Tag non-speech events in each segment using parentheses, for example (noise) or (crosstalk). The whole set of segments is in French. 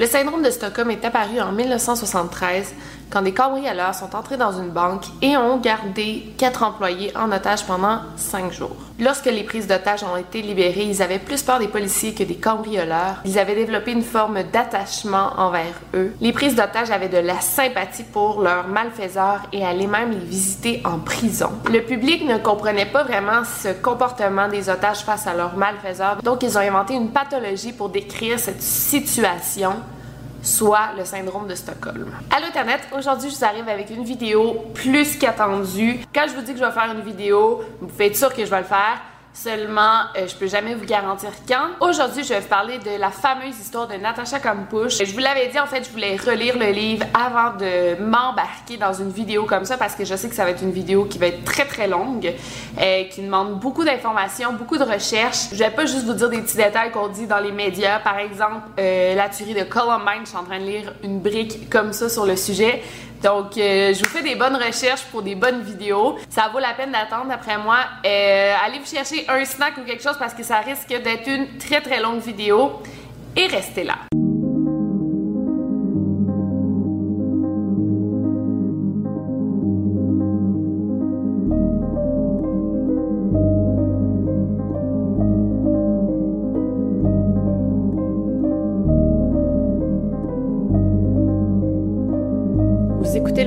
Le syndrome de Stockholm est apparu en 1973 quand des cambrioleurs sont entrés dans une banque et ont gardé quatre employés en otage pendant cinq jours. Lorsque les prises d'otages ont été libérées, ils avaient plus peur des policiers que des cambrioleurs. Ils avaient développé une forme d'attachement envers eux. Les prises d'otages avaient de la sympathie pour leurs malfaiseurs et allaient même les visiter en prison. Le public ne comprenait pas vraiment ce comportement des otages face à leurs malfaiseurs, donc ils ont inventé une pathologie pour décrire cette situation soit le syndrome de Stockholm. Allô Internet, aujourd'hui je vous arrive avec une vidéo plus qu'attendue. Quand je vous dis que je vais faire une vidéo, vous être sûr que je vais le faire. Seulement, euh, je peux jamais vous garantir quand. Aujourd'hui, je vais vous parler de la fameuse histoire de Natasha Kampusch. Je vous l'avais dit, en fait, je voulais relire le livre avant de m'embarquer dans une vidéo comme ça parce que je sais que ça va être une vidéo qui va être très très longue, euh, qui demande beaucoup d'informations, beaucoup de recherches. Je vais pas juste vous dire des petits détails qu'on dit dans les médias. Par exemple, euh, la tuerie de Columbine, je suis en train de lire une brique comme ça sur le sujet. Donc, euh, je vous fais des bonnes recherches pour des bonnes vidéos. Ça vaut la peine d'attendre, d'après moi. Euh, allez vous chercher un snack ou quelque chose parce que ça risque d'être une très très longue vidéo. Et restez là.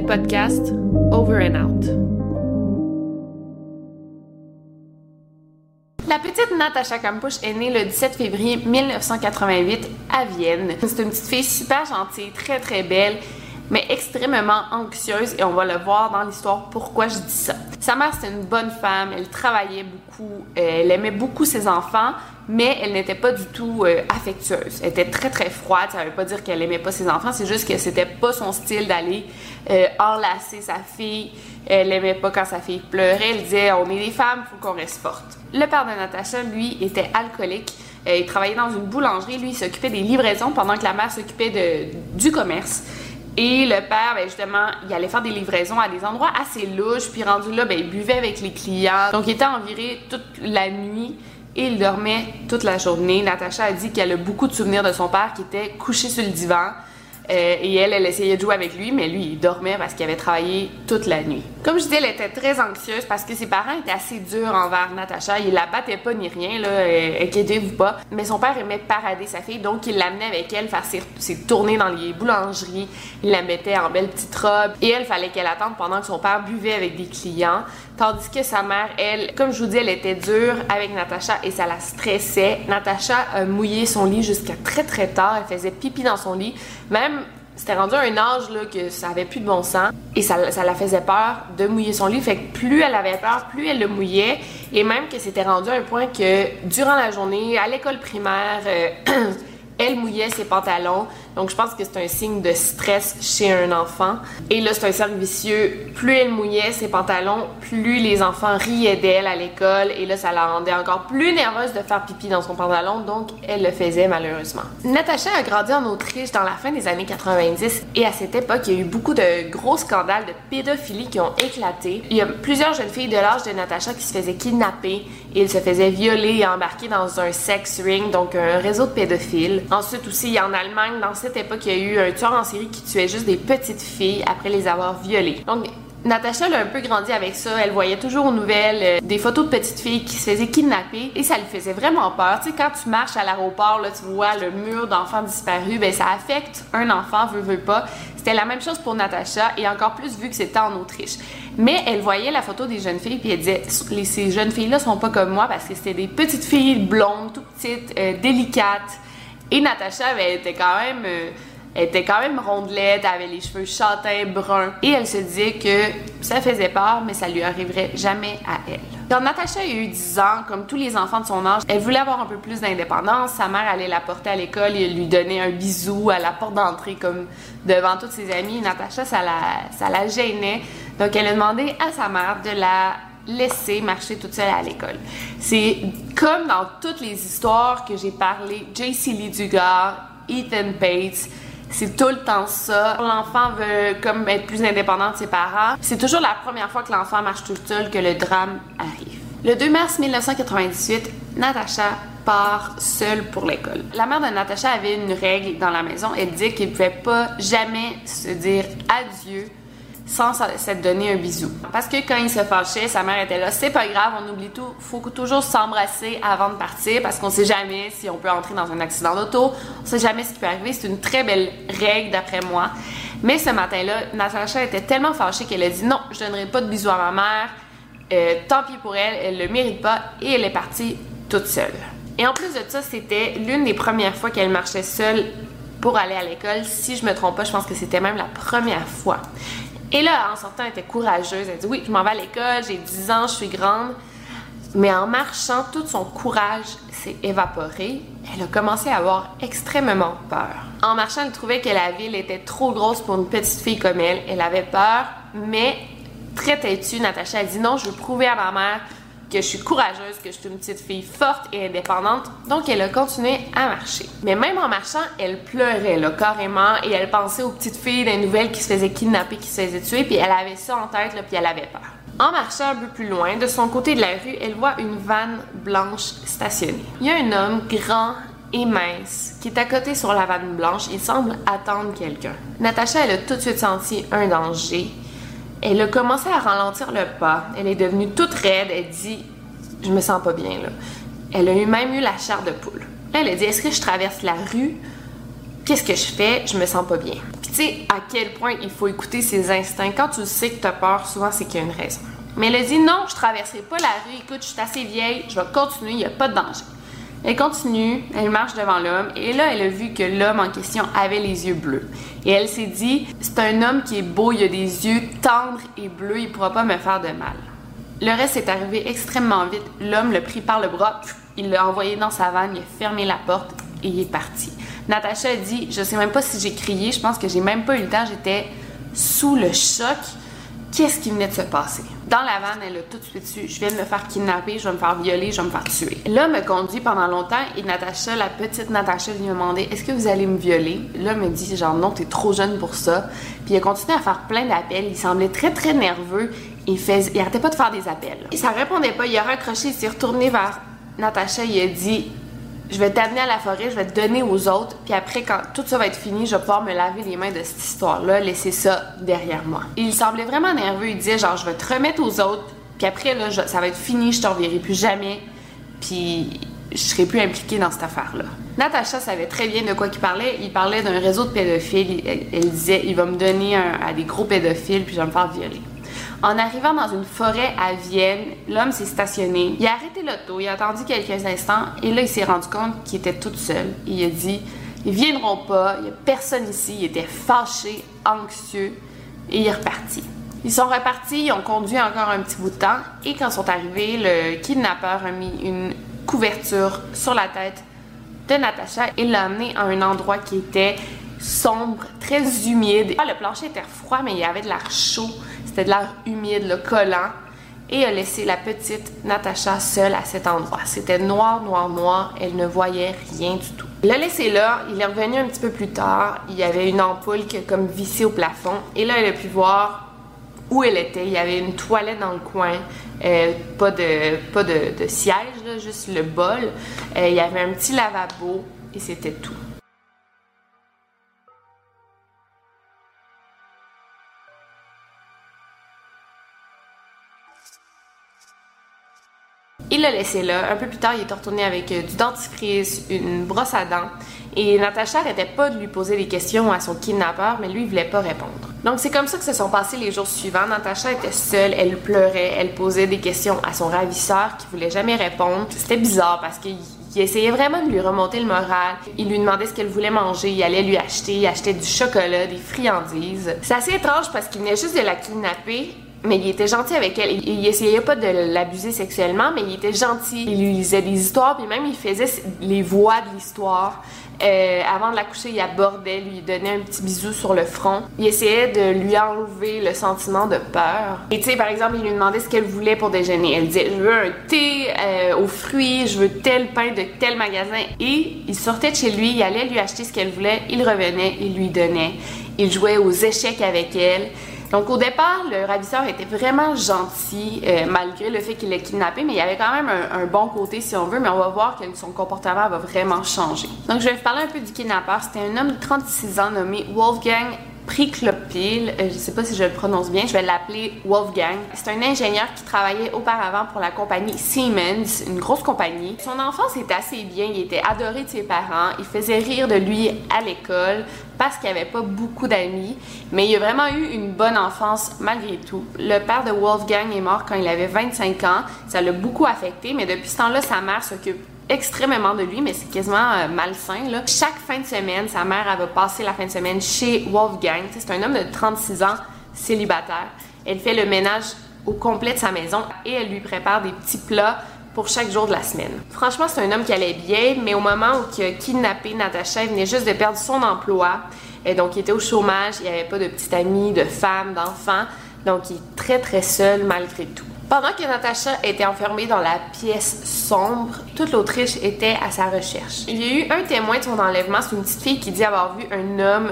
Podcast Over and Out. La petite Natasha Kampusch est née le 17 février 1988 à Vienne. C'est une petite fille super gentille, très très belle, mais extrêmement anxieuse et on va le voir dans l'histoire pourquoi je dis ça. Sa mère c'était une bonne femme, elle travaillait beaucoup, elle aimait beaucoup ses enfants, mais elle n'était pas du tout euh, affectueuse. Elle était très très froide, ça veut pas dire qu'elle aimait pas ses enfants, c'est juste que c'était pas son style d'aller euh, enlacer sa fille. Elle aimait pas quand sa fille pleurait, elle disait on est des femmes, faut qu'on reste forte. Le père de Natasha, lui, était alcoolique. Euh, il travaillait dans une boulangerie, lui, il s'occupait des livraisons pendant que la mère s'occupait du commerce. Et le père, ben justement, il allait faire des livraisons à des endroits assez louches, puis rendu là, ben, il buvait avec les clients. Donc, il était environ toute la nuit et il dormait toute la journée. Natacha a dit qu'elle a beaucoup de souvenirs de son père qui était couché sur le divan. Euh, et elle, elle essayait de jouer avec lui, mais lui, il dormait parce qu'il avait travaillé toute la nuit. Comme je disais, elle était très anxieuse parce que ses parents étaient assez durs envers Natacha. Ils la battaient pas ni rien, là, euh, inquiétez-vous pas. Mais son père aimait parader sa fille, donc il l'amenait avec elle faire ses, ses, tournées dans les boulangeries. Il la mettait en belle petite robe. Et elle, fallait qu'elle attende pendant que son père buvait avec des clients. Tandis que sa mère, elle, comme je vous dis, elle était dure avec Natacha et ça la stressait. Natacha a mouillé son lit jusqu'à très très tard. Elle faisait pipi dans son lit. Même c'était rendu à un âge là, que ça avait plus de bon sens et ça, ça, la faisait peur de mouiller son lit. Fait que plus elle avait peur, plus elle le mouillait et même que c'était rendu à un point que durant la journée, à l'école primaire, euh, (clears throat) elle mouillait ses pantalons. Donc je pense que c'est un signe de stress chez un enfant. Et là, c'est un cercle vicieux. Plus elle mouillait ses pantalons, plus les enfants riaient d'elle à l'école. Et là, ça la rendait encore plus nerveuse de faire pipi dans son pantalon. Donc elle le faisait malheureusement. Natacha a grandi en Autriche dans la fin des années 90. Et à cette époque, il y a eu beaucoup de gros scandales de pédophilie qui ont éclaté. Il y a plusieurs jeunes filles de l'âge de Natacha qui se faisaient kidnapper. Et elles se faisaient violer et embarquer dans un sex ring, donc un réseau de pédophiles. Ensuite aussi, il y a en Allemagne, dans cette époque, il y a eu un tueur en série qui tuait juste des petites filles après les avoir violées. Donc, Natacha elle a un peu grandi avec ça. Elle voyait toujours aux nouvelles euh, des photos de petites filles qui se faisaient kidnapper et ça lui faisait vraiment peur. Tu sais, quand tu marches à l'aéroport, là, tu vois le mur d'enfants disparus, ben ça affecte un enfant, veut, veut pas. C'était la même chose pour Natacha et encore plus vu que c'était en Autriche. Mais elle voyait la photo des jeunes filles puis elle disait ces jeunes filles-là sont pas comme moi parce que c'était des petites filles blondes, tout petites, euh, délicates. Et Natacha, ben, était quand même. Euh, était quand même rondelette, elle avait les cheveux châtains, bruns, et elle se disait que ça faisait peur, mais ça lui arriverait jamais à elle. Quand Natacha a eu 10 ans, comme tous les enfants de son âge, elle voulait avoir un peu plus d'indépendance. Sa mère allait la porter à l'école et lui donnait un bisou à la porte d'entrée, comme devant toutes ses amies. Natacha, ça la, ça la gênait. Donc, elle a demandé à sa mère de la laisser marcher toute seule à l'école. C'est comme dans toutes les histoires que j'ai parlé, J.C. Lee Dugard, Ethan Bates, c'est tout le temps ça. L'enfant veut comme être plus indépendant de ses parents. C'est toujours la première fois que l'enfant marche tout seul que le drame arrive. Le 2 mars 1998, Natacha part seule pour l'école. La mère de Natacha avait une règle dans la maison. Elle dit qu'il ne pouvait pas jamais se dire adieu sans s'être donné un bisou. Parce que quand il se fâchait, sa mère était là, c'est pas grave, on oublie tout, faut toujours s'embrasser avant de partir parce qu'on sait jamais si on peut entrer dans un accident d'auto, on sait jamais ce qui peut arriver, c'est une très belle règle d'après moi. Mais ce matin-là, Natacha était tellement fâchée qu'elle a dit non, je donnerai pas de bisous à ma mère, euh, tant pis pour elle, elle le mérite pas et elle est partie toute seule. Et en plus de ça, c'était l'une des premières fois qu'elle marchait seule pour aller à l'école. Si je me trompe pas, je pense que c'était même la première fois. Et là, en sortant, elle était courageuse. Elle dit Oui, je m'en vais à l'école, j'ai 10 ans, je suis grande. Mais en marchant, tout son courage s'est évaporé. Elle a commencé à avoir extrêmement peur. En marchant, elle trouvait que la ville était trop grosse pour une petite fille comme elle. Elle avait peur, mais très têtue, Natacha a dit non, je veux prouver à ma mère que je suis courageuse, que je suis une petite fille forte et indépendante. Donc, elle a continué à marcher. Mais même en marchant, elle pleurait, là, carrément, et elle pensait aux petites filles des nouvelles qui se faisaient kidnapper, qui se faisaient tuer, puis elle avait ça en tête, là, puis elle avait peur. En marchant un peu plus loin, de son côté de la rue, elle voit une vanne blanche stationnée. Il y a un homme grand et mince qui est à côté sur la vanne blanche. Il semble attendre quelqu'un. Natacha, elle a tout de suite senti un danger elle a commencé à ralentir le pas. Elle est devenue toute raide. Elle dit Je me sens pas bien là. Elle a même eu la chair de poule. Elle a dit Est-ce que je traverse la rue? Qu'est-ce que je fais? Je me sens pas bien. Puis tu sais à quel point il faut écouter ses instincts. Quand tu sais que tu as peur, souvent c'est qu'il y a une raison. Mais elle a dit Non, je traverserai pas la rue. Écoute, je suis assez vieille. Je vais continuer. Il n'y a pas de danger. Elle continue, elle marche devant l'homme et là, elle a vu que l'homme en question avait les yeux bleus. Et elle s'est dit, c'est un homme qui est beau, il a des yeux tendres et bleus, il pourra pas me faire de mal. Le reste est arrivé extrêmement vite. L'homme l'a pris par le bras, il l'a envoyé dans sa vanne, il a fermé la porte et il est parti. Natacha a dit, je sais même pas si j'ai crié, je pense que j'ai même pas eu le temps, j'étais sous le choc qu'est-ce qui venait de se passer? Dans la vanne, elle a tout de suite su, je de me faire kidnapper, je vais me faire violer, je vais me faire tuer. L'homme me conduit pendant longtemps et Natacha, la petite Natacha, vient me demander, est-ce que vous allez me violer? L'homme me dit, genre, non, t'es trop jeune pour ça. Puis il a continué à faire plein d'appels. Il semblait très, très nerveux. Il, il arrêtait pas de faire des appels. Et ça répondait pas. Il a raccroché, il s'est retourné vers Natacha. Il a dit, je vais t'amener à la forêt, je vais te donner aux autres, puis après, quand tout ça va être fini, je vais pouvoir me laver les mains de cette histoire-là, laisser ça derrière moi. il semblait vraiment nerveux, il disait genre, je vais te remettre aux autres, puis après, là, ça va être fini, je te reverrai plus jamais, puis je serai plus impliquée dans cette affaire-là. Natacha savait très bien de quoi il parlait. Il parlait d'un réseau de pédophiles. Elle, disait, il va me donner à des gros pédophiles, puis je vais me faire violer. En arrivant dans une forêt à Vienne, l'homme s'est stationné. Il a arrêté l'auto, il a attendu quelques instants et là, il s'est rendu compte qu'il était tout seul. Il a dit Ils viendront pas, il n'y a personne ici. Il était fâché, anxieux et il est reparti. Ils sont repartis, ils ont conduit encore un petit bout de temps et quand ils sont arrivés, le kidnappeur a mis une couverture sur la tête de Natacha et l'a amené à un endroit qui était sombre, très humide. Le plancher était froid, mais il y avait de l'air chaud. C'était de l'air humide, le collant. Et a laissé la petite Natacha seule à cet endroit. C'était noir, noir, noir. Elle ne voyait rien du tout. Il l'a laissé là. Il est revenu un petit peu plus tard. Il y avait une ampoule qui a comme vissé au plafond. Et là, elle a pu voir où elle était. Il y avait une toilette dans le coin. Euh, pas de, pas de, siège, juste le bol. Euh, il y avait un petit lavabo et c'était tout. Il l'a laissé là. Un peu plus tard, il est retourné avec euh, du dentifrice, une brosse à dents. Et Natacha n'arrêtait pas de lui poser des questions à son kidnappeur, mais lui, il voulait pas répondre. Donc, c'est comme ça que se sont passés les jours suivants. Natacha était seule, elle pleurait, elle posait des questions à son ravisseur qui voulait jamais répondre. C'était bizarre parce qu'il essayait vraiment de lui remonter le moral. Il lui demandait ce qu'elle voulait manger, il allait lui acheter, il achetait du chocolat, des friandises. C'est assez étrange parce qu'il venait juste de la kidnapper mais il était gentil avec elle. Il, il essayait pas de l'abuser sexuellement, mais il était gentil. Il lui lisait des histoires, puis même il faisait les voix de l'histoire. Euh, avant de la coucher, il abordait, lui donnait un petit bisou sur le front. Il essayait de lui enlever le sentiment de peur. Et tu sais, par exemple, il lui demandait ce qu'elle voulait pour déjeuner. Elle disait, je veux un thé euh, aux fruits, je veux tel pain de tel magasin. Et il sortait de chez lui, il allait lui acheter ce qu'elle voulait, il revenait, il lui donnait. Il jouait aux échecs avec elle. Donc au départ, le ravisseur était vraiment gentil, euh, malgré le fait qu'il l'ait kidnappé, mais il avait quand même un, bon côté, si on veut, mais on va voir que son comportement va vraiment changer. Donc je vais vous parler un peu du kidnappeur. C'était un homme de 36 ans nommé Wolfgang Priklopil, euh, je sais pas si je le prononce bien, je vais l'appeler Wolfgang. C'est un ingénieur qui travaillait auparavant pour la compagnie Siemens, une grosse compagnie. Son enfance était assez bien, il était adoré de ses parents, il faisait rire de lui à l'école parce qu'il avait pas beaucoup d'amis, mais il a vraiment eu une bonne enfance malgré tout. Le père de Wolfgang est mort quand il avait 25 ans, ça l'a beaucoup affecté, mais depuis ce temps-là, sa mère s'occupe extrêmement de lui, mais c'est quasiment euh, malsain. Chaque fin de semaine, sa mère, elle va la fin de semaine chez Wolfgang. C'est un homme de 36 ans, célibataire. Elle fait le ménage au complet de sa maison et elle lui prépare des petits plats pour chaque jour de la semaine. Franchement, c'est un homme qui allait bien, mais au moment où il a kidnappé Natacha, il venait juste de perdre son emploi. Et donc, il était au chômage, il n'y avait pas de petite amie, de femme, d'enfant. Donc, il est très, très seul malgré tout. Pendant que Natacha était enfermée dans la pièce sombre, toute l'Autriche était à sa recherche. Il y a eu un témoin de son enlèvement, c'est une petite fille qui dit avoir vu un homme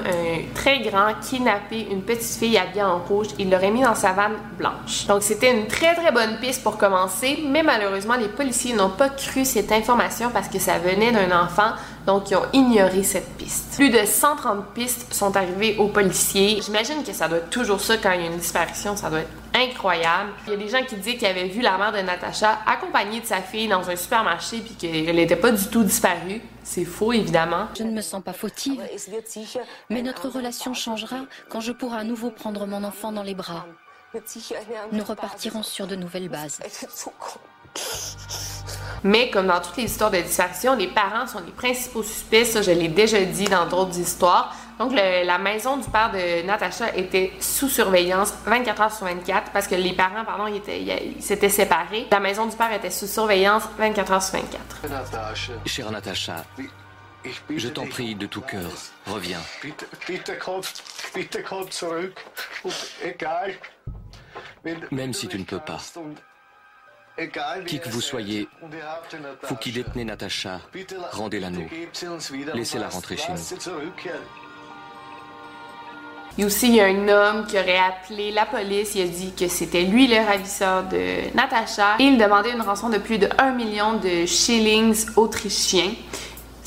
très grand kidnapper une petite fille habillée en rouge. Il l'aurait mis dans sa vanne blanche. Donc c'était une très très bonne piste pour commencer, mais malheureusement les policiers n'ont pas cru cette information parce que ça venait d'un enfant, donc ils ont ignoré cette piste. Plus de 130 pistes sont arrivées aux policiers. J'imagine que ça doit être toujours ça quand il y a une disparition, ça doit être incroyable. Il y a des gens qui disent qu'ils avaient vu la mère de Natacha accompagnée de sa fille dans un supermarché puis qu'elle n'était pas du tout disparue. C'est faux, évidemment. Je ne me sens pas fautive, mais notre relation changera quand je pourrai à nouveau prendre mon enfant dans les bras. Nous repartirons sur de nouvelles bases. Mais comme dans toutes les histoires de disparition, les parents sont les principaux suspects, ça je l'ai déjà dit dans d'autres histoires. Donc, la maison du père de Natacha était sous surveillance 24 heures sur 24 parce que les parents, pardon, ils s'étaient séparés. La maison du père était sous surveillance 24 heures sur 24. Chère Natacha, je t'en prie de tout cœur, reviens. Même si tu ne peux pas. Qui que vous soyez, vous qui détenez Natacha, rendez-la nous. Laissez-la rentrer chez nous. Il y a un homme qui aurait appelé la police. Il a dit que c'était lui le ravisseur de Natacha. Il demandait une rançon de plus de 1 million de shillings autrichiens.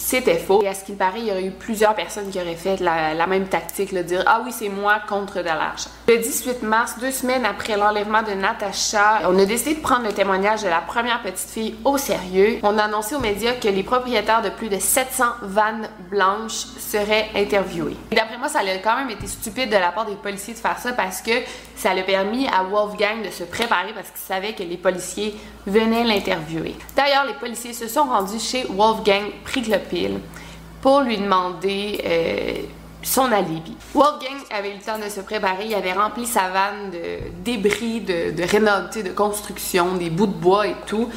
C'était faux. Et à ce qu'il paraît, il y aurait eu plusieurs personnes qui auraient fait la, même tactique, de dire Ah oui, c'est moi contre de l'argent. Le 18 mars, deux semaines après l'enlèvement de Natacha, on a décidé de prendre le témoignage de la première petite fille au sérieux. On a annoncé aux médias que les propriétaires de plus de 700 vannes blanches seraient interviewés. D'après moi, ça a quand même été stupide de la part des policiers de faire ça parce que ça a permis à Wolfgang de se préparer parce qu'il savait que les policiers venaient l'interviewer. D'ailleurs, les policiers se sont rendus chez Wolfgang Priklopil pour lui demander euh, son alibi. Wolfgang avait eu le temps de se préparer, il avait rempli sa vanne de débris de, de de construction, des bouts de bois et tout.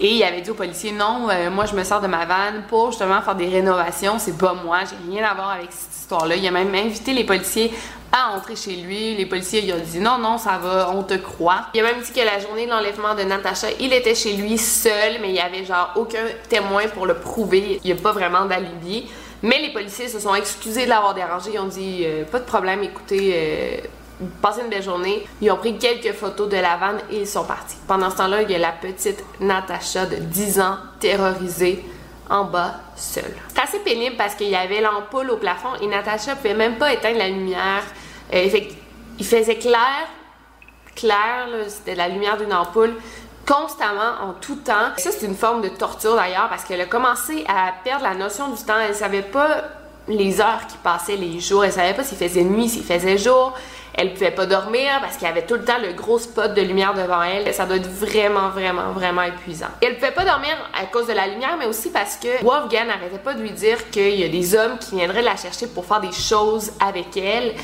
Et il avait dit aux policiers non, euh, moi je me sers de ma vanne pour justement faire des rénovations, c'est pas moi, j'ai rien à voir avec cette histoire-là. Il a même invité les policiers à entrer chez lui. Les policiers lui ont dit non, non, ça va, on te croit. Il a même dit que la journée de l'enlèvement de Natasha, il était chez lui seul, mais il y avait genre aucun témoin pour le prouver. Il n'y a pas vraiment d'alibi. Mais les policiers se sont excusés de l'avoir dérangé. Ils ont dit euh, pas de problème, écoutez. Euh, passez une belle journée. Ils ont pris quelques photos de la vanne et ils sont partis. Pendant ce temps-là, il y a la petite Natasha de 10 ans terrorisée en bas seule. C'est assez pénible parce qu'il y avait l'ampoule au plafond et Natasha pouvait même pas éteindre la lumière. Euh, il faisait clair, clair, c'était la lumière d'une ampoule, constamment, en tout temps. Ça, c'est une forme de torture d'ailleurs parce qu'elle a commencé à perdre la notion du temps. Elle savait pas les heures qui passaient, les jours. Elle savait pas s'il faisait nuit, s'il faisait jour. Elle pouvait pas dormir parce qu'il y avait tout le temps le gros spot de lumière devant elle. Ça doit être vraiment, vraiment, vraiment épuisant. elle pouvait pas dormir à cause de la lumière, mais aussi parce que Wolfgang n'arrêtait pas de lui dire qu'il y a des hommes qui viendraient la chercher pour faire des choses avec elle.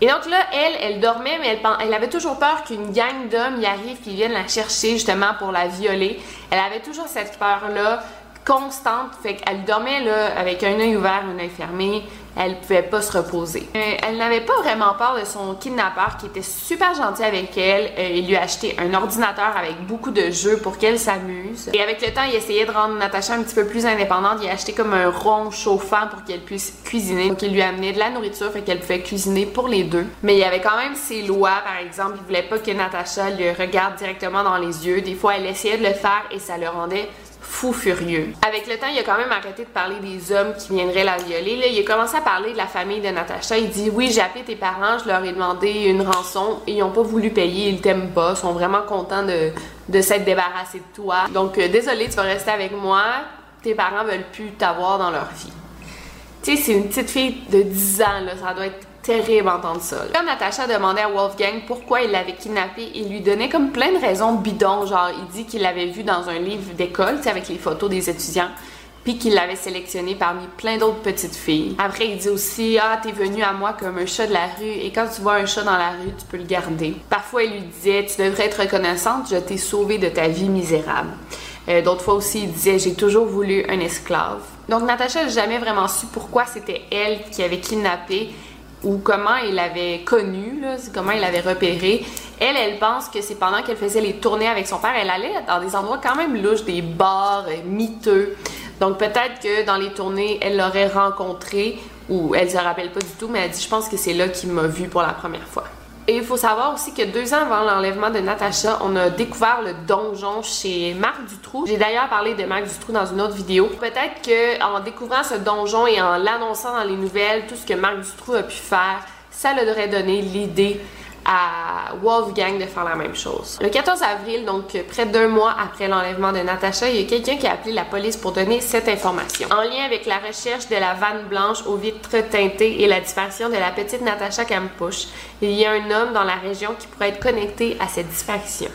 Et donc là, elle, elle dormait, mais elle, elle avait toujours peur qu'une gang d'hommes y arrive, qui viennent la chercher justement pour la violer. Elle avait toujours cette peur-là constante, fait qu'elle dormait avec un œil ouvert, un œil fermé, elle pouvait pas se reposer. Euh, elle n'avait pas vraiment peur de son kidnappeur qui était super gentil avec elle. Euh, il lui a acheté un ordinateur avec beaucoup de jeux pour qu'elle s'amuse. Et avec le temps, il essayait de rendre Natacha un petit peu plus indépendante. Il a acheté comme un rond chauffant pour qu'elle puisse cuisiner. Donc il lui a amené de la nourriture fait qu'elle pouvait cuisiner pour les deux. Mais il y avait quand même ses lois, par exemple, il voulait pas que Natacha le regarde directement dans les yeux. Des fois, elle essayait de le faire et ça le rendait fou furieux. Avec le temps, il a quand même arrêté de parler des hommes qui viendraient la violer. Là, il a commencé à parler de la famille de Natacha. Il dit Oui, j'ai appelé tes parents, je leur ai demandé une rançon et ils n'ont pas voulu payer, ils t'aiment pas, ils sont vraiment contents de, de s'être débarrassés de toi. Donc, euh, désolé, tu vas rester avec moi. Tes parents veulent plus t'avoir dans leur vie. Tu sais, c'est une petite fille de 10 ans, là, ça doit être terrible d'entendre ça. Quand Natacha demandait à Wolfgang pourquoi il l'avait kidnappé, il lui donnait comme plein de raisons bidons. Genre, il dit qu'il l'avait vu dans un livre d'école, avec les photos des étudiants puis qu'il l'avait sélectionné parmi plein d'autres petites filles. Après, il dit aussi Ah, t'es venu à moi comme un chat de la rue, et quand tu vois un chat dans la rue, tu peux le garder. Parfois, il lui disait Tu devrais être reconnaissante, je t'ai sauvé de ta vie misérable. Euh, d'autres fois aussi, il disait J'ai toujours voulu un esclave. Donc, Natacha n'a jamais vraiment su pourquoi c'était elle qui avait kidnappé ou comment il l'avait connu, comment il l'avait repéré. Elle, elle pense que c'est pendant qu'elle faisait les tournées avec son père, elle allait dans des endroits quand même louches, des bars euh, miteux. Donc peut-être que dans les tournées, elle l'aurait rencontré ou elle se rappelle pas du tout, mais elle dit je pense que c'est là qu'il m'a vu pour la première fois. Et il faut savoir aussi que deux ans avant l'enlèvement de Natacha, on a découvert le donjon chez Marc Dutroux. J'ai d'ailleurs parlé de Marc Dutroux dans une autre vidéo. Peut-être que en découvrant ce donjon et en l'annonçant dans les nouvelles, tout ce que Marc Dutroux a pu faire, ça leur aurait donné l'idée à Wolfgang de faire la même chose. Le 14 avril, donc près d'un mois après l'enlèvement de Natacha, il y a quelqu'un qui a appelé la police pour donner cette information. En lien avec la recherche de la vanne blanche aux vitres teintées et la disparition de la petite Natacha Kampusch, il y a un homme dans la région qui pourrait être connecté à cette disparition.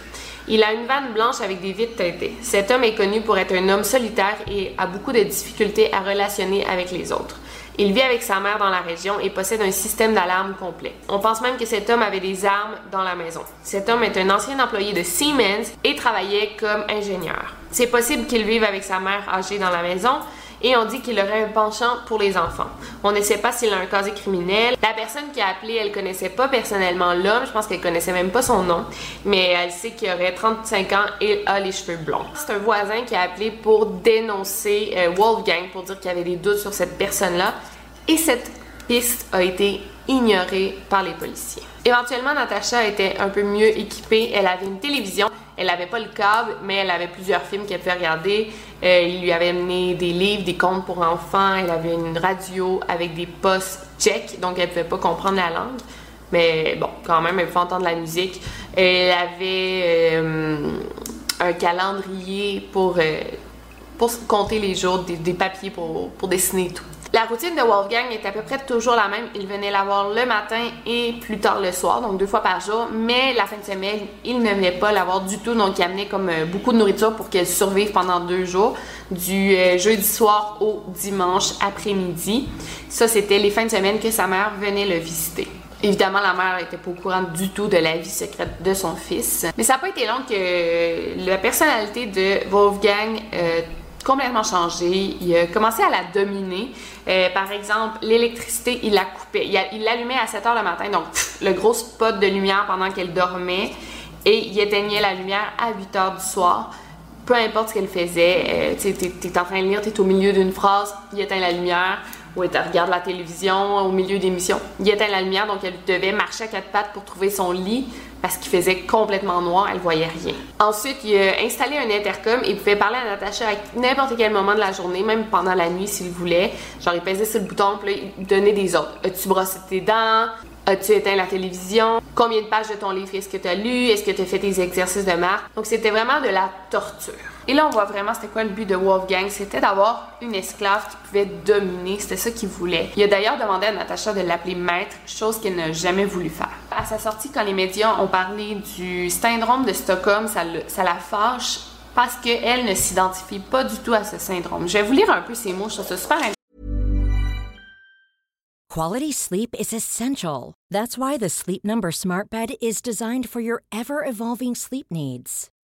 Il a une vanne blanche avec des vitres teintées. Cet homme est connu pour être un homme solitaire et a beaucoup de difficultés à relationner avec les autres. Il vit avec sa mère dans la région et possède un système d'alarme complet. On pense même que cet homme avait des armes dans la maison. Cet homme est un ancien employé de Siemens et travaillait comme ingénieur. C'est possible qu'il vive avec sa mère âgée dans la maison et on dit qu'il aurait un penchant pour les enfants. On ne sait pas s'il a un casier criminel. La personne qui a appelé, elle connaissait pas personnellement l'homme, je pense qu'elle connaissait même pas son nom, mais elle sait qu'il aurait 35 ans et a les cheveux blonds. C'est un voisin qui a appelé pour dénoncer euh, Wolfgang, pour dire qu'il avait des doutes sur cette personne-là et cette piste a été ignorée par les policiers. Éventuellement, Natacha était un peu mieux équipée. Elle avait une télévision, elle n'avait pas le câble, mais elle avait plusieurs films qu'elle pouvait regarder. Euh, il lui avait amené des livres, des contes pour enfants. Elle avait une radio avec des postes tchèques, donc elle pouvait pas comprendre la langue. Mais bon, quand même, elle pouvait entendre la musique. Elle avait euh, un calendrier pour, euh, pour compter les jours, des, papiers pour, pour dessiner tout. La routine de Wolfgang est à peu près toujours la même. Il venait la voir le matin et plus tard le soir, donc deux fois par jour. Mais la fin de semaine, il ne venait pas la voir du tout, donc il amenait comme euh, beaucoup de nourriture pour qu'elle survive pendant deux jours, du euh, jeudi soir au dimanche après-midi. Ça, c'était les fins de semaine que sa mère venait le visiter. Évidemment, la mère n'était pas au courant du tout de la vie secrète de son fils. Mais ça n'a pas été long que la personnalité de Wolfgang euh, complètement changé. Il a commencé à la dominer. Euh, par exemple, l'électricité, il la coupait. Il l'allumait à 7 heures le matin, donc le gros spot de lumière pendant qu'elle dormait. Et il éteignait la lumière à 8 heures du soir. Peu importe ce qu'elle faisait, euh, tu es, en train de lire, tu es au milieu d'une phrase, il éteint la lumière. Ou elle regarde la télévision au milieu d'émission. Il éteint la lumière, donc elle devait marcher à quatre pattes pour trouver son lit parce qu'il faisait complètement noir, elle voyait rien. Ensuite, il a installé un intercom et il pouvait parler à Natacha à n'importe quel moment de la journée, même pendant la nuit s'il voulait. Genre, il pesait sur le bouton, puis il donnait des ordres. As-tu brossé tes dents? As-tu éteint la télévision? Combien de pages de ton livre est-ce que tu as lu? Est-ce que tu as fait tes exercices de marque? Donc, c'était vraiment de la torture. Et là, on voit vraiment c'était quoi le but de Wolfgang. C'était d'avoir une esclave qui pouvait dominer. C'était ça qu'il voulait. Il a d'ailleurs demandé à Natacha de l'appeler maître, chose qu'elle n'a jamais voulu faire. À sa sortie, quand les médias ont parlé du syndrome de Stockholm, ça, la fâche parce qu'elle ne s'identifie pas du tout à ce syndrome. Je vais vous lire un peu ces mots, je trouve ça super Quality sleep is essential. That's why the Sleep Number Smart Bed is designed for your ever evolving sleep needs.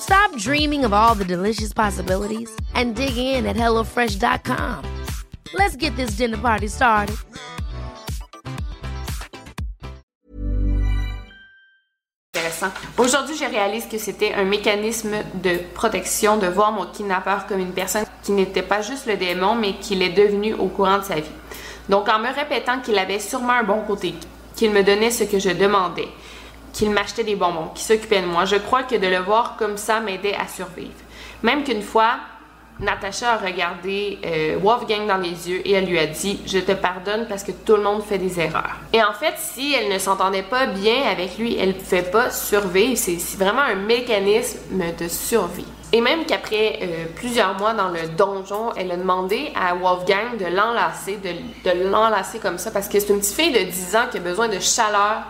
Stop dreaming of all the delicious possibilities and dig in at HelloFresh.com. Let's get this dinner party started. Aujourd'hui, je réalise que c'était un mécanisme de protection de voir mon kidnappeur comme une personne qui n'était pas juste le démon, mais qu'il est devenu au courant de sa vie. Donc, en me répétant qu'il avait sûrement un bon côté, qu'il me donnait ce que je demandais, qu'il m'achetait des bonbons, qu'il s'occupait de moi. Je crois que de le voir comme ça m'aidait à survivre. Même qu'une fois, Natacha a regardé euh, Wolfgang dans les yeux et elle lui a dit Je te pardonne parce que tout le monde fait des erreurs. Et en fait, si elle ne s'entendait pas bien avec lui, elle ne pouvait pas survivre. C'est vraiment un mécanisme de survie. Et même qu'après euh, plusieurs mois dans le donjon, elle a demandé à Wolfgang de l'enlacer, de, de l'enlacer comme ça, parce que c'est une petite fille de 10 ans qui a besoin de chaleur,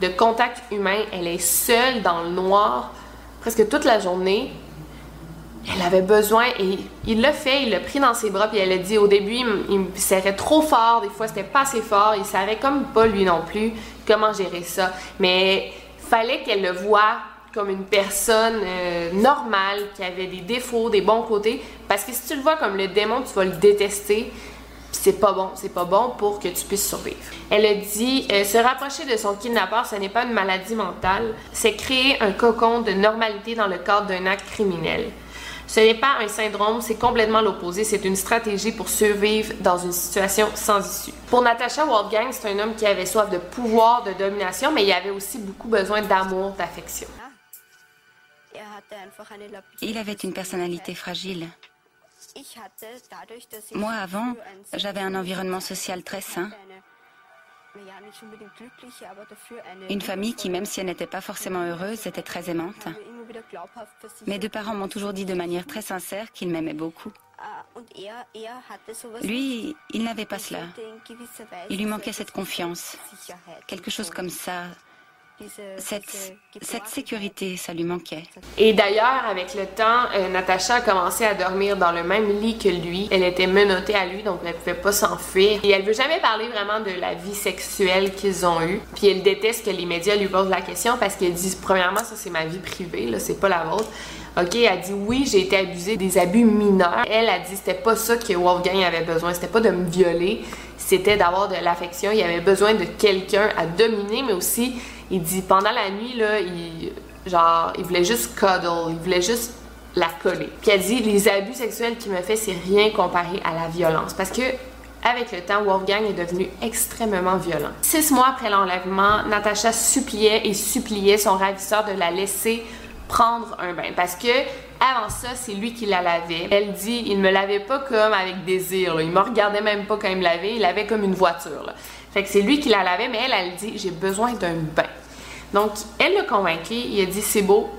de contact humain. Elle est seule dans le noir presque toute la journée. Elle avait besoin et il l'a fait, il l'a pris dans ses bras puis elle a dit au début il, me serrait trop fort, des fois c'était pas assez fort, il savait comme pas lui non plus comment gérer ça, mais fallait qu'elle le voie comme une personne euh, normale qui avait des défauts, des bons côtés parce que si tu le vois comme le démon, tu vas le détester c'est pas bon, c'est pas bon pour que tu puisses survivre. Elle a dit euh, se rapprocher de son kidnappeur, ce n'est pas une maladie mentale, c'est créer un cocon de normalité dans le cadre d'un acte criminel. Ce n'est pas un syndrome, c'est complètement l'opposé, c'est une stratégie pour survivre dans une situation sans issue. Pour Natasha Wolfgang, c'est un homme qui avait soif de pouvoir, de domination, mais il avait aussi beaucoup besoin d'amour, d'affection. Il avait une personnalité fragile. Moi, avant, j'avais un environnement social très sain. Une famille qui, même si elle n'était pas forcément heureuse, était très aimante. Mes deux parents m'ont toujours dit de manière très sincère qu'ils m'aimaient beaucoup. Lui, il n'avait pas cela. Il lui manquait cette confiance. Quelque chose comme ça, cette, cette, sécurité, ça lui manquait. Et d'ailleurs, avec le temps, euh, Natacha a commencé à dormir dans le même lit que lui. Elle était menottée à lui, donc elle ne pouvait pas s'enfuir. Et elle veut jamais parler vraiment de la vie sexuelle qu'ils ont eue. Puis elle déteste que les médias lui posent la question parce qu'elle dit, premièrement, ça c'est ma vie privée, là, c'est pas la vôtre. OK, elle dit oui, j'ai été abusée des abus mineurs. Elle a dit c'était pas ça que Wolfgang avait besoin, c'était pas de me violer, c'était d'avoir de l'affection. Il avait besoin de quelqu'un à dominer, mais aussi il dit pendant la nuit, là, il, genre, il voulait juste cuddle, il voulait juste la coller. Puis elle dit les abus sexuels qu'il me fait, c'est rien comparé à la violence. Parce que avec le temps, Wolfgang est devenu extrêmement violent. Six mois après l'enlèvement, Natacha suppliait et suppliait son ravisseur de la laisser prendre un bain parce que avant ça, c'est lui qui la lavait. Elle dit, il me lavait pas comme avec désir. Il me regardait même pas quand il me lavait. Il lavait comme une voiture. Fait que c'est lui qui la lavait, mais elle, elle dit, j'ai besoin d'un bain. Donc, elle l'a convaincu, il a dit c'est beau,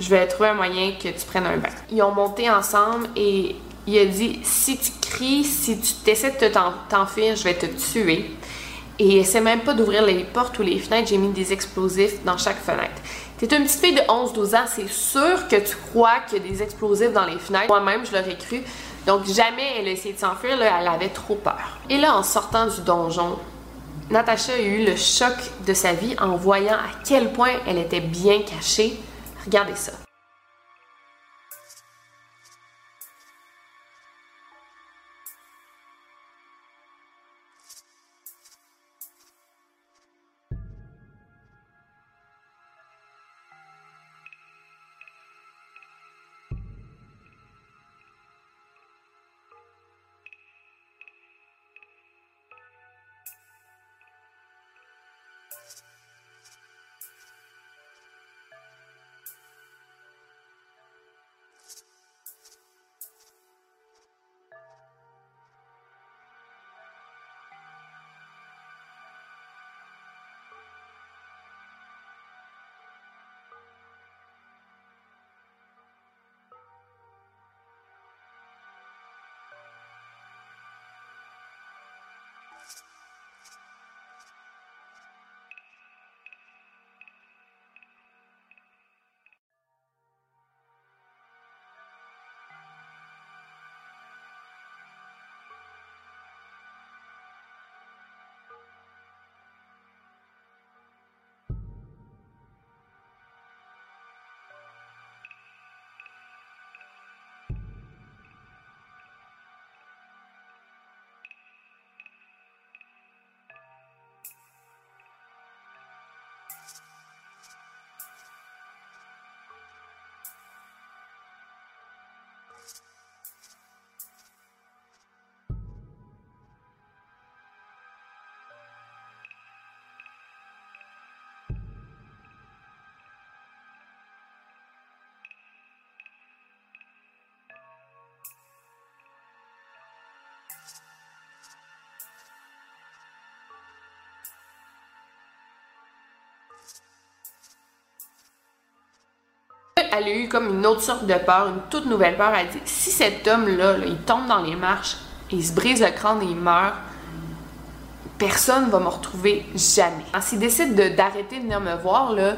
je vais trouver un moyen que tu prennes un bain. Ils ont monté ensemble et il a dit si tu cries, si tu essaies de t'enfuir, je vais te tuer. Et essaie même pas d'ouvrir les portes ou les fenêtres, j'ai mis des explosifs dans chaque fenêtre. T'es une petite fille de 11-12 ans, c'est sûr que tu crois qu'il y a des explosifs dans les fenêtres. Moi-même, je l'aurais cru. Donc jamais elle a essayé de s'enfuir, elle avait trop peur. Et là, en sortant du donjon, Natacha a eu le choc de sa vie en voyant à quel point elle était bien cachée. Regardez ça. Elle a eu comme une autre sorte de peur, une toute nouvelle peur. Elle dit si cet homme-là, il tombe dans les marches, il se brise le crâne et il meurt, personne va me retrouver jamais. S'il décide d'arrêter de, venir me voir, là,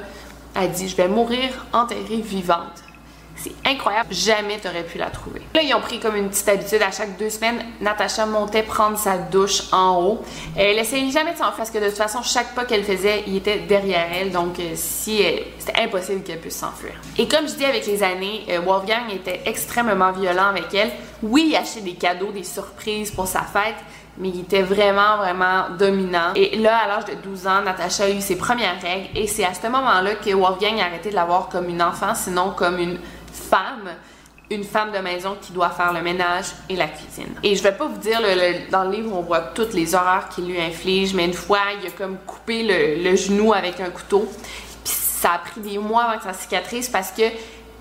elle dit je vais mourir enterrée vivante. C'est incroyable, jamais t'aurais pu la trouver. Là, ils ont pris comme une petite habitude à chaque deux semaines. Natacha montait prendre sa douche en haut. Elle essayait jamais de s'enfuir parce que de toute façon, chaque pas qu'elle faisait, il était derrière elle. Donc, euh, si c'était impossible qu'elle puisse s'enfuir. Et comme je dis avec les années, euh, Wolfgang était extrêmement violent avec elle. Oui, il achetait des cadeaux, des surprises pour sa fête, mais il était vraiment, vraiment dominant. Et là, à l'âge de 12 ans, Natacha a eu ses premières règles et c'est à ce moment-là que Wolfgang a arrêté de la voir comme une enfant, sinon comme une femme, une femme de maison qui doit faire le ménage et la cuisine. Et je vais pas vous dire, dans le livre, on voit toutes les horreurs qu'il lui inflige, mais une fois, il a comme coupé le, genou avec un couteau. Puis ça a pris des mois avant que ça cicatrise parce que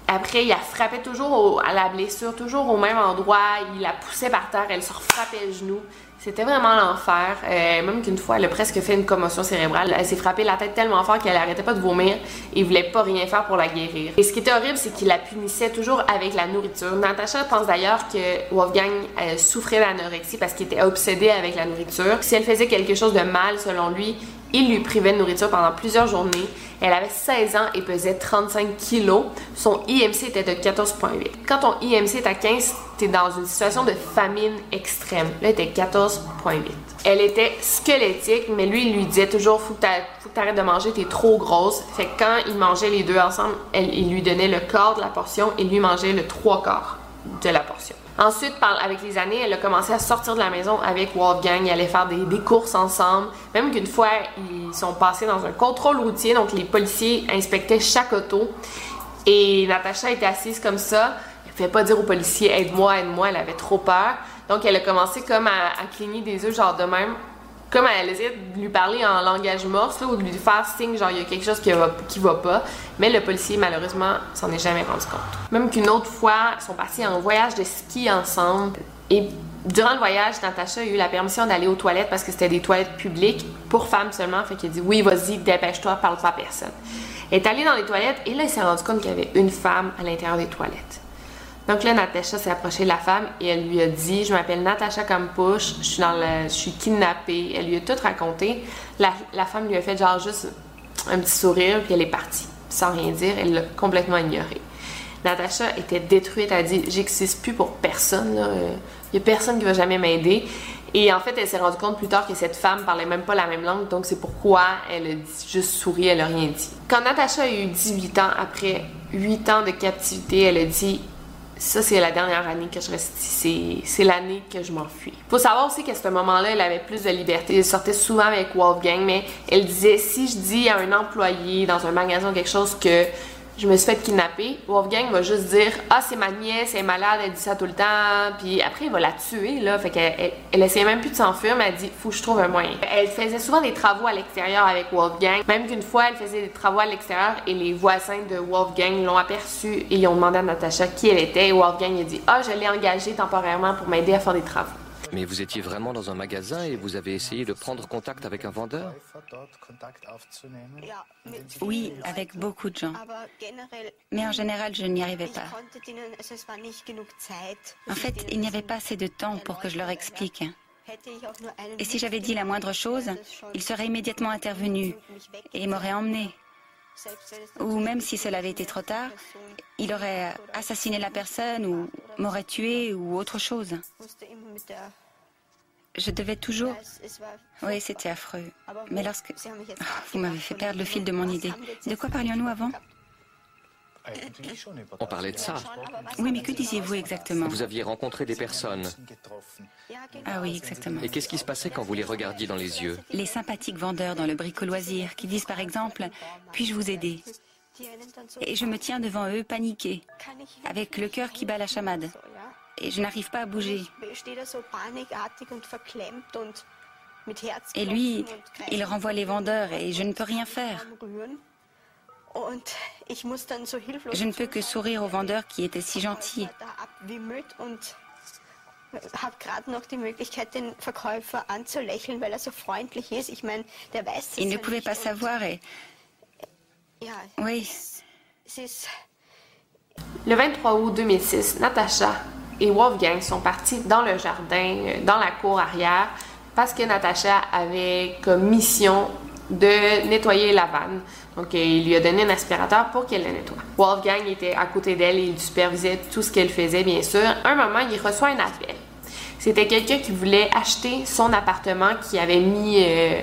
après, il a frappé toujours à la blessure, toujours au même endroit. Il la poussait par terre, elle se refrappait le genou. C'était vraiment l'enfer. Euh, même qu'une fois, elle a presque fait une commotion cérébrale. Elle s'est frappée la tête tellement fort qu'elle arrêtait pas de vomir et voulait pas rien faire pour la guérir. Et ce qui était horrible, c'est qu'il la punissait toujours avec la nourriture. Natacha pense d'ailleurs que Wolfgang euh, souffrait d'anorexie parce qu'il était obsédé avec la nourriture. Si elle faisait quelque chose de mal, selon lui, il lui privait de nourriture pendant plusieurs journées. Elle avait 16 ans et pesait 35 kilos. Son IMC était de 14,8. Quand ton IMC est à 15, t'es dans une situation de famine extrême. Là, elle était 14,8. Elle était squelettique, mais lui, il lui disait toujours Faut que t'arrêtes de manger, t'es trop grosse. Fait que quand ils mangeaient les deux ensemble, elle, il lui donnait le quart de la portion et lui mangeait le trois quarts de la portion. Ensuite, avec les années, elle a commencé à sortir de la maison avec Wolfgang. Ils allaient faire des, courses ensemble. Même qu'une fois, ils sont passés dans un contrôle routier. Donc, les policiers inspectaient chaque auto. Et Natacha était assise comme ça. Elle ne pouvait pas dire aux policiers Aide-moi, aide-moi. Elle avait trop peur. Donc, elle a commencé comme à, à cligner des yeux, genre de même comme elle essayait de lui parler en langage morse ou de lui faire signe genre il y a quelque chose qui va, qui va pas. Mais le policier malheureusement s'en est jamais rendu compte. Même qu'une autre fois, ils sont partis en voyage de ski ensemble et durant le voyage, Natacha a eu la permission d'aller aux toilettes parce que c'était des toilettes publiques pour femmes seulement. Fait qu'elle dit oui, vas-y, dépêche-toi, parle pas à personne. Elle est allée dans les toilettes et là, il s'est rendu compte qu'il y avait une femme à l'intérieur des toilettes. Donc là, Natacha s'est approchée de la femme et elle lui a dit Je m'appelle Natacha Kampush, je suis, dans je suis kidnappée. Elle lui a tout raconté. La, femme lui a fait genre juste un petit sourire puis elle est partie. sans rien dire. Elle l'a complètement ignoré. Natacha était détruite. Elle a dit J'existe plus pour personne. Il n'y a personne qui va jamais m'aider. Et en fait, elle s'est rendue compte plus tard que cette femme parlait même pas la même langue, donc c'est pourquoi elle a juste souri, elle a rien dit. Quand Natacha a eu 18 ans, après 8 ans de captivité, elle a dit ça, c'est la dernière année que je reste ici. C'est l'année que je m'enfuis. Faut savoir aussi qu'à ce moment-là, elle avait plus de liberté. Elle sortait souvent avec Wolfgang, mais elle disait si je dis à un employé dans un magasin quelque chose que je me suis fait kidnapper, Wolfgang va juste dire Ah, c'est ma nièce, elle est malade, elle dit ça tout le temps. Puis après, il va la tuer, là. Fait qu'elle elle, essayait même plus de s'enfuir, mais elle dit Faut que je trouve un moyen. Elle faisait souvent des travaux à l'extérieur avec Wolfgang. Même qu'une fois, elle faisait des travaux à l'extérieur et les voisins de Wolfgang l'ont aperçue et ils ont demandé à Natasha qui elle était. Et Wolfgang a dit Ah, je l'ai engagée temporairement pour m'aider à faire des travaux. Mais vous étiez vraiment dans un magasin et vous avez essayé de prendre contact avec un vendeur Oui, avec beaucoup de gens. Mais en général, je n'y arrivais pas. En fait, il n'y avait pas assez de temps pour que je leur explique. Et si j'avais dit la moindre chose, ils seraient immédiatement intervenus et m'auraient emmené. Ou même si cela avait été trop tard, il aurait assassiné la personne ou m'aurait tué ou autre chose. Je devais toujours... Oui, c'était affreux. Mais lorsque... Ah, vous m'avez fait perdre le fil de mon idée. De quoi parlions-nous avant? On parlait de ça. Oui, mais que disiez-vous exactement Vous aviez rencontré des personnes. Ah oui, exactement. Et qu'est-ce qui se passait quand vous les regardiez dans les yeux Les sympathiques vendeurs dans le bricoloisir qui disent par exemple Puis-je vous aider? Et je me tiens devant eux paniqué, avec le cœur qui bat la chamade. Et je n'arrive pas à bouger. Et lui, il renvoie les vendeurs et je ne peux rien faire. Je ne peux que sourire au vendeur qui était si gentil. Il ne pouvait pas savoir et... Oui. Le 23 août 2006, Natacha et Wolfgang sont partis dans le jardin, dans la cour arrière, parce que Natacha avait comme mission de nettoyer la vanne. Donc, euh, il lui a donné un aspirateur pour qu'elle le nettoie. Wolfgang était à côté d'elle et il supervisait tout ce qu'elle faisait, bien sûr. un moment, il reçoit un appel. C'était quelqu'un qui voulait acheter son appartement qu'il avait mis euh,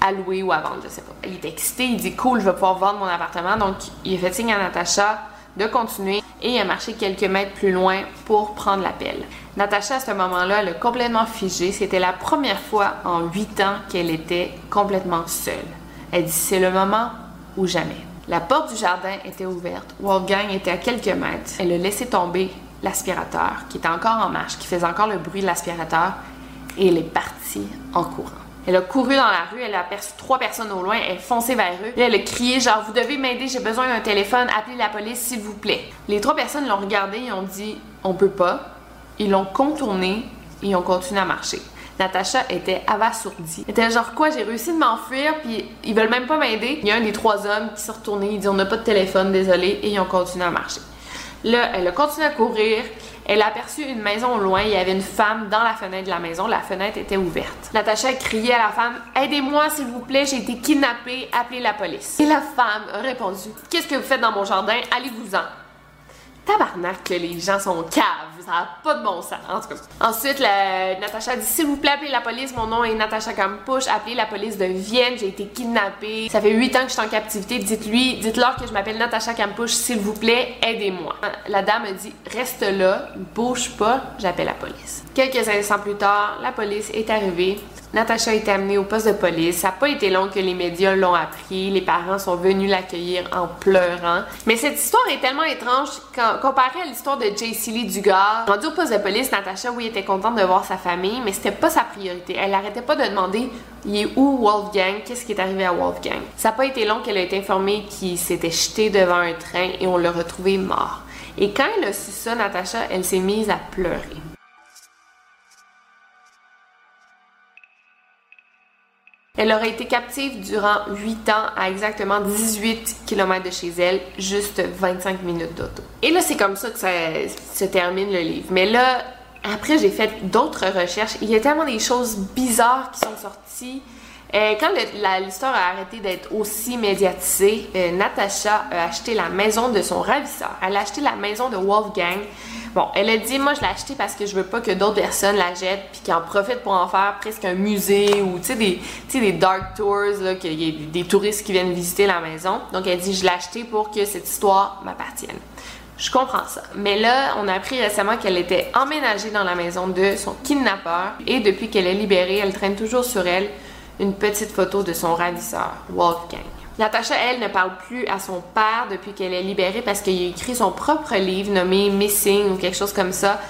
à louer ou à vendre, je sais pas. Il était excité, il dit Cool, je vais pouvoir vendre mon appartement. Donc, il a fait signe à Natacha de continuer et il a marché quelques mètres plus loin pour prendre l'appel. Natacha, à ce moment-là, elle a complètement figé. C'était la première fois en huit ans qu'elle était complètement seule. Elle dit C'est le moment ou jamais. La porte du jardin était ouverte. Wolfgang était à quelques mètres. Elle a laissé tomber l'aspirateur, qui était encore en marche, qui faisait encore le bruit de l'aspirateur, et elle est partie en courant. Elle a couru dans la rue, elle a aperçu trois personnes au loin, elle fonçait vers eux. elle a crié genre vous devez m'aider, j'ai besoin d'un téléphone, appelez la police s'il vous plaît. Les trois personnes l'ont regardé et ont dit on peut pas. Ils l'ont contourné et ont continué à marcher. Natacha était abasourdie. Elle était genre quoi, j'ai réussi de m'enfuir puis ils veulent même pas m'aider. Il y a un des trois hommes qui s'est retourné, il dit on n'a pas de téléphone, désolé, et ils ont continué à marcher. Là, elle a continué à courir. Elle a aperçu une maison au loin. Il y avait une femme dans la fenêtre de la maison. La fenêtre était ouverte. Natacha criait à la femme Aidez-moi, s'il vous plaît, j'ai été kidnappée. Appelez la police. Et la femme a répondu Qu'est-ce que vous faites dans mon jardin? Allez-vous-en tabarnak les gens sont caves. Ça n'a pas de bon sens. En. Ensuite, la, Natacha dit S'il vous plaît, appelez la police. Mon nom est Natacha Kampusch. Appelez la police de Vienne. J'ai été kidnappée. Ça fait huit ans que je suis en captivité. Dites-lui, dites-leur que je m'appelle Natacha Kampusch. S'il vous plaît, aidez-moi. La dame dit Reste là, bouge pas, j'appelle la police. Quelques instants plus tard, la police est arrivée. Natacha été amenée au poste de police. Ça n'a pas été long que les médias l'ont appris. Les parents sont venus l'accueillir en pleurant. Mais cette histoire est tellement étrange comparée à l'histoire de JC Lee Dugard. Rendue au poste de police, Natacha, oui, était contente de voir sa famille, mais c'était pas sa priorité. Elle n'arrêtait pas de demander il est où Wolfgang? Qu'est-ce qui est arrivé à Wolfgang Ça n'a pas été long qu'elle a été informée qu'il s'était jeté devant un train et on l'a retrouvé mort. Et quand elle a su ça, Natacha, elle s'est mise à pleurer. Elle aurait été captive durant 8 ans à exactement 18 km de chez elle, juste 25 minutes d'auto. Et là, c'est comme ça que ça se termine le livre. Mais là, après, j'ai fait d'autres recherches. Il y a tellement des choses bizarres qui sont sorties. Euh, quand l'histoire a arrêté d'être aussi médiatisée, euh, Natasha a acheté la maison de son ravisseur. Elle a acheté la maison de Wolfgang. Bon, elle a dit, moi je l'ai acheté parce que je veux pas que d'autres personnes la jettent puis qu'ils en profitent pour en faire presque un musée ou tu sais des, des dark tours, qu'il y ait des touristes qui viennent visiter la maison. Donc elle dit, je l'ai acheté pour que cette histoire m'appartienne. Je comprends ça. Mais là, on a appris récemment qu'elle était emménagée dans la maison de son kidnappeur et depuis qu'elle est libérée, elle traîne toujours sur elle une petite photo de son ravisseur, Wolfgang. Natasha, elle, ne parle plus à son père depuis qu'elle est libérée parce qu'il a écrit son propre livre nommé Missing ou quelque chose comme ça.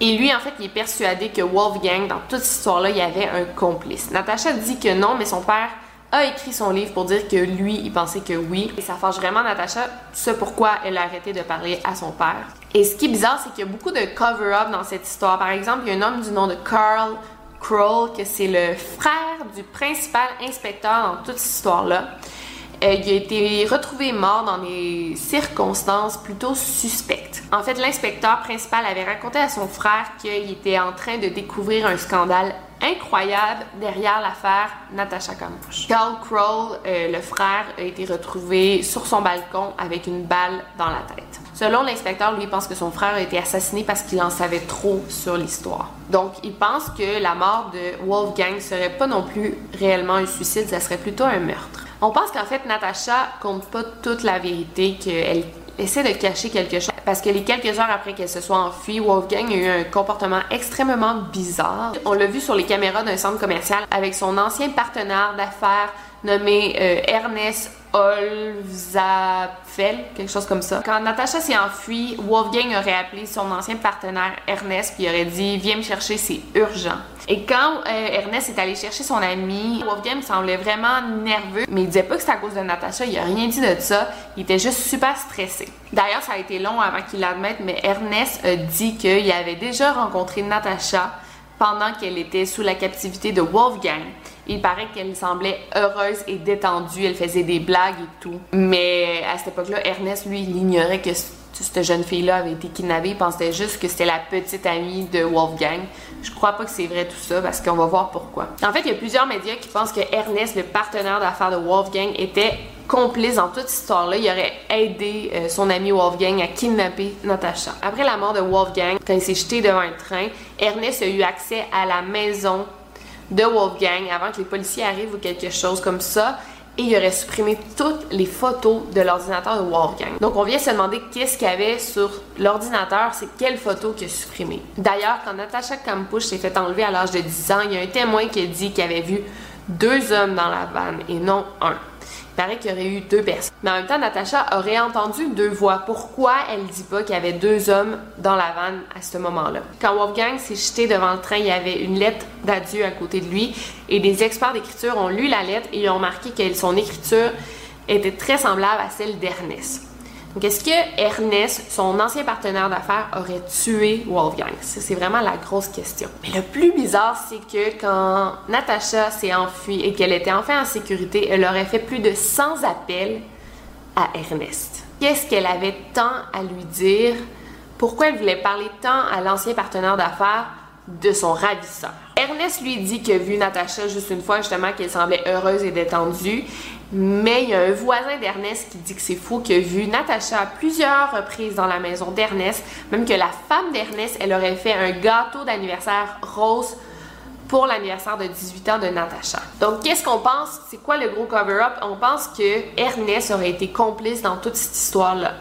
Et lui, en fait, il est persuadé que Wolfgang, dans toute cette histoire-là, il y avait un complice. Natasha dit que non, mais son père a écrit son livre pour dire que lui, il pensait que oui. Et ça fâche vraiment Natasha, ce pourquoi elle a arrêté de parler à son père. Et ce qui est bizarre, c'est qu'il y a beaucoup de cover-up dans cette histoire. Par exemple, il y a un homme du nom de Carl Kroll, que c'est le frère du principal inspecteur dans toute cette histoire-là. Euh, il a été retrouvé mort dans des circonstances plutôt suspectes. En fait, l'inspecteur principal avait raconté à son frère qu'il était en train de découvrir un scandale incroyable derrière l'affaire Natasha Kampusch. Carl Kroll, euh, le frère, a été retrouvé sur son balcon avec une balle dans la tête. Selon l'inspecteur, lui pense que son frère a été assassiné parce qu'il en savait trop sur l'histoire. Donc, il pense que la mort de Wolfgang serait pas non plus réellement un suicide, ça serait plutôt un meurtre. On pense qu'en fait, Natasha compte pas toute la vérité, qu'elle essaie de cacher quelque chose. Parce que les quelques heures après qu'elle se soit enfuie, Wolfgang a eu un comportement extrêmement bizarre. On l'a vu sur les caméras d'un centre commercial avec son ancien partenaire d'affaires nommé euh, Ernest Olzapfel, quelque chose comme ça. Quand Natasha s'est enfuie, Wolfgang aurait appelé son ancien partenaire Ernest puis aurait dit Viens me chercher, c'est urgent. Et quand euh, Ernest est allé chercher son ami, Wolfgang semblait vraiment nerveux, mais il disait pas que c'était à cause de Natasha, il a rien dit de ça, il était juste super stressé. D'ailleurs, ça a été long avant qu'il l'admette, mais Ernest a dit qu'il avait déjà rencontré Natasha pendant qu'elle était sous la captivité de Wolfgang. Il paraît qu'elle semblait heureuse et détendue, elle faisait des blagues et tout. Mais à cette époque-là, Ernest, lui, il ignorait que cette jeune fille-là avait été kidnappée. Il pensait juste que c'était la petite amie de Wolfgang. Je crois pas que c'est vrai tout ça parce qu'on va voir pourquoi. En fait, il y a plusieurs médias qui pensent que Ernest, le partenaire d'affaires de Wolfgang, était complice dans toute cette histoire-là. Il aurait aidé euh, son ami Wolfgang à kidnapper Natasha. Après la mort de Wolfgang, quand il s'est jeté devant un train, Ernest a eu accès à la maison de Wolfgang avant que les policiers arrivent ou quelque chose comme ça. Et il aurait supprimé toutes les photos de l'ordinateur de Wolfgang. Donc on vient se demander qu'est-ce qu'il y avait sur l'ordinateur, c'est quelle photo qu'il a supprimé. D'ailleurs, quand Natasha Kampusch s'est fait enlever à l'âge de 10 ans, il y a un témoin qui a dit qu'il avait vu deux hommes dans la vanne et non un. Paraît qu'il y aurait eu deux personnes. Mais en même temps, Natacha aurait entendu deux voix. Pourquoi elle dit pas qu'il y avait deux hommes dans la vanne à ce moment-là? Quand Wolfgang s'est jeté devant le train, il y avait une lettre d'adieu à côté de lui et des experts d'écriture ont lu la lettre et ont remarqué que son écriture était très semblable à celle d'Ernest. Donc, est-ce que Ernest, son ancien partenaire d'affaires, aurait tué Wolfgang? c'est vraiment la grosse question. Mais le plus bizarre, c'est que quand Natasha s'est enfuie et qu'elle était enfin en sécurité, elle aurait fait plus de 100 appels à Ernest. Qu'est-ce qu'elle avait tant à lui dire? Pourquoi elle voulait parler tant à l'ancien partenaire d'affaires de son ravisseur? Ernest lui dit que vu Natacha juste une fois, justement, qu'elle semblait heureuse et détendue. Mais il y a un voisin d'Ernest qui dit que c'est faux, qu'il a vu Natacha à plusieurs reprises dans la maison d'Ernest, même que la femme d'Ernest, elle aurait fait un gâteau d'anniversaire rose pour l'anniversaire de 18 ans de Natacha. Donc, qu'est-ce qu'on pense? C'est quoi le gros cover-up? On pense que Ernest aurait été complice dans toute cette histoire-là.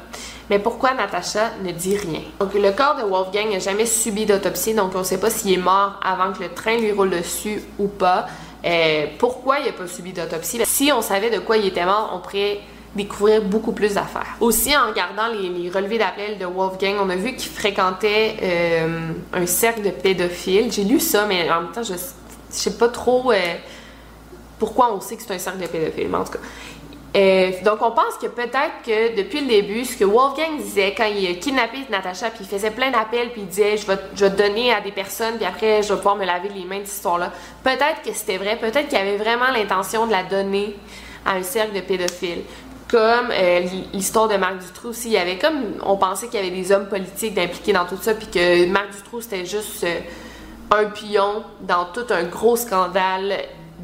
Mais pourquoi Natacha ne dit rien? Donc, le corps de Wolfgang n'a jamais subi d'autopsie, donc on ne sait pas s'il est mort avant que le train lui roule dessus ou pas. Euh, pourquoi il n'a pas subi d'autopsie? Si on savait de quoi il était mort, on pourrait découvrir beaucoup plus d'affaires. Aussi, en regardant les, relevés d'appel de Wolfgang, on a vu qu'il fréquentait euh, un cercle de pédophiles. J'ai lu ça, mais en même temps, je, ne sais pas trop euh, pourquoi on sait que c'est un cercle de pédophiles. Mais en tout cas, euh, donc, on pense que peut-être que depuis le début, ce que Wolfgang disait quand il a kidnappé Natasha, puis il faisait plein d'appels, puis il disait je vais, te donner à des personnes, puis après je vais pouvoir me laver les mains de cette histoire-là. Peut-être que c'était vrai, peut-être qu'il avait vraiment l'intention de la donner à un cercle de pédophiles. Comme euh, l'histoire de Marc Dutroux il y avait comme on pensait qu'il y avait des hommes politiques impliqués dans tout ça, puis que Marc Dutroux c'était juste euh, un pion dans tout un gros scandale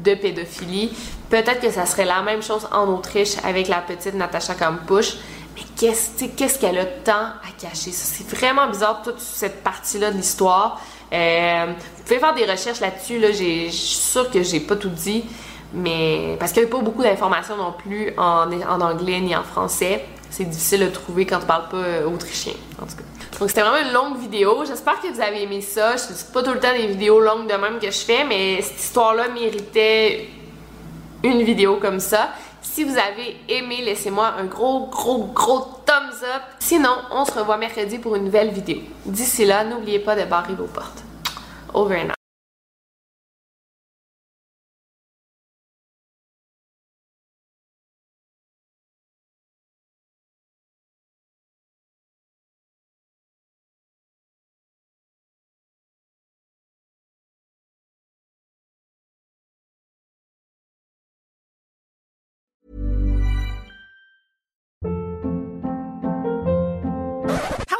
de pédophilie. Peut-être que ça serait la même chose en Autriche avec la petite Natasha Kampusch. Mais qu'est-ce qu'elle a tant à cacher? C'est vraiment bizarre toute cette partie-là de l'histoire. Euh, vous pouvez faire des recherches là-dessus. Là, je suis sûre que j'ai pas tout dit. Mais parce qu'il n'y a pas beaucoup d'informations non plus en, anglais ni en français. C'est difficile de trouver quand tu parles pas euh, autrichien, en tout cas. Donc c'était vraiment une longue vidéo. J'espère que vous avez aimé ça. Dis pas tout le temps des vidéos longues de même que je fais, mais cette histoire-là méritait une vidéo comme ça. Si vous avez aimé, laissez-moi un gros, gros, gros thumbs up. Sinon, on se revoit mercredi pour une nouvelle vidéo. D'ici là, n'oubliez pas de barrer vos portes. Over and.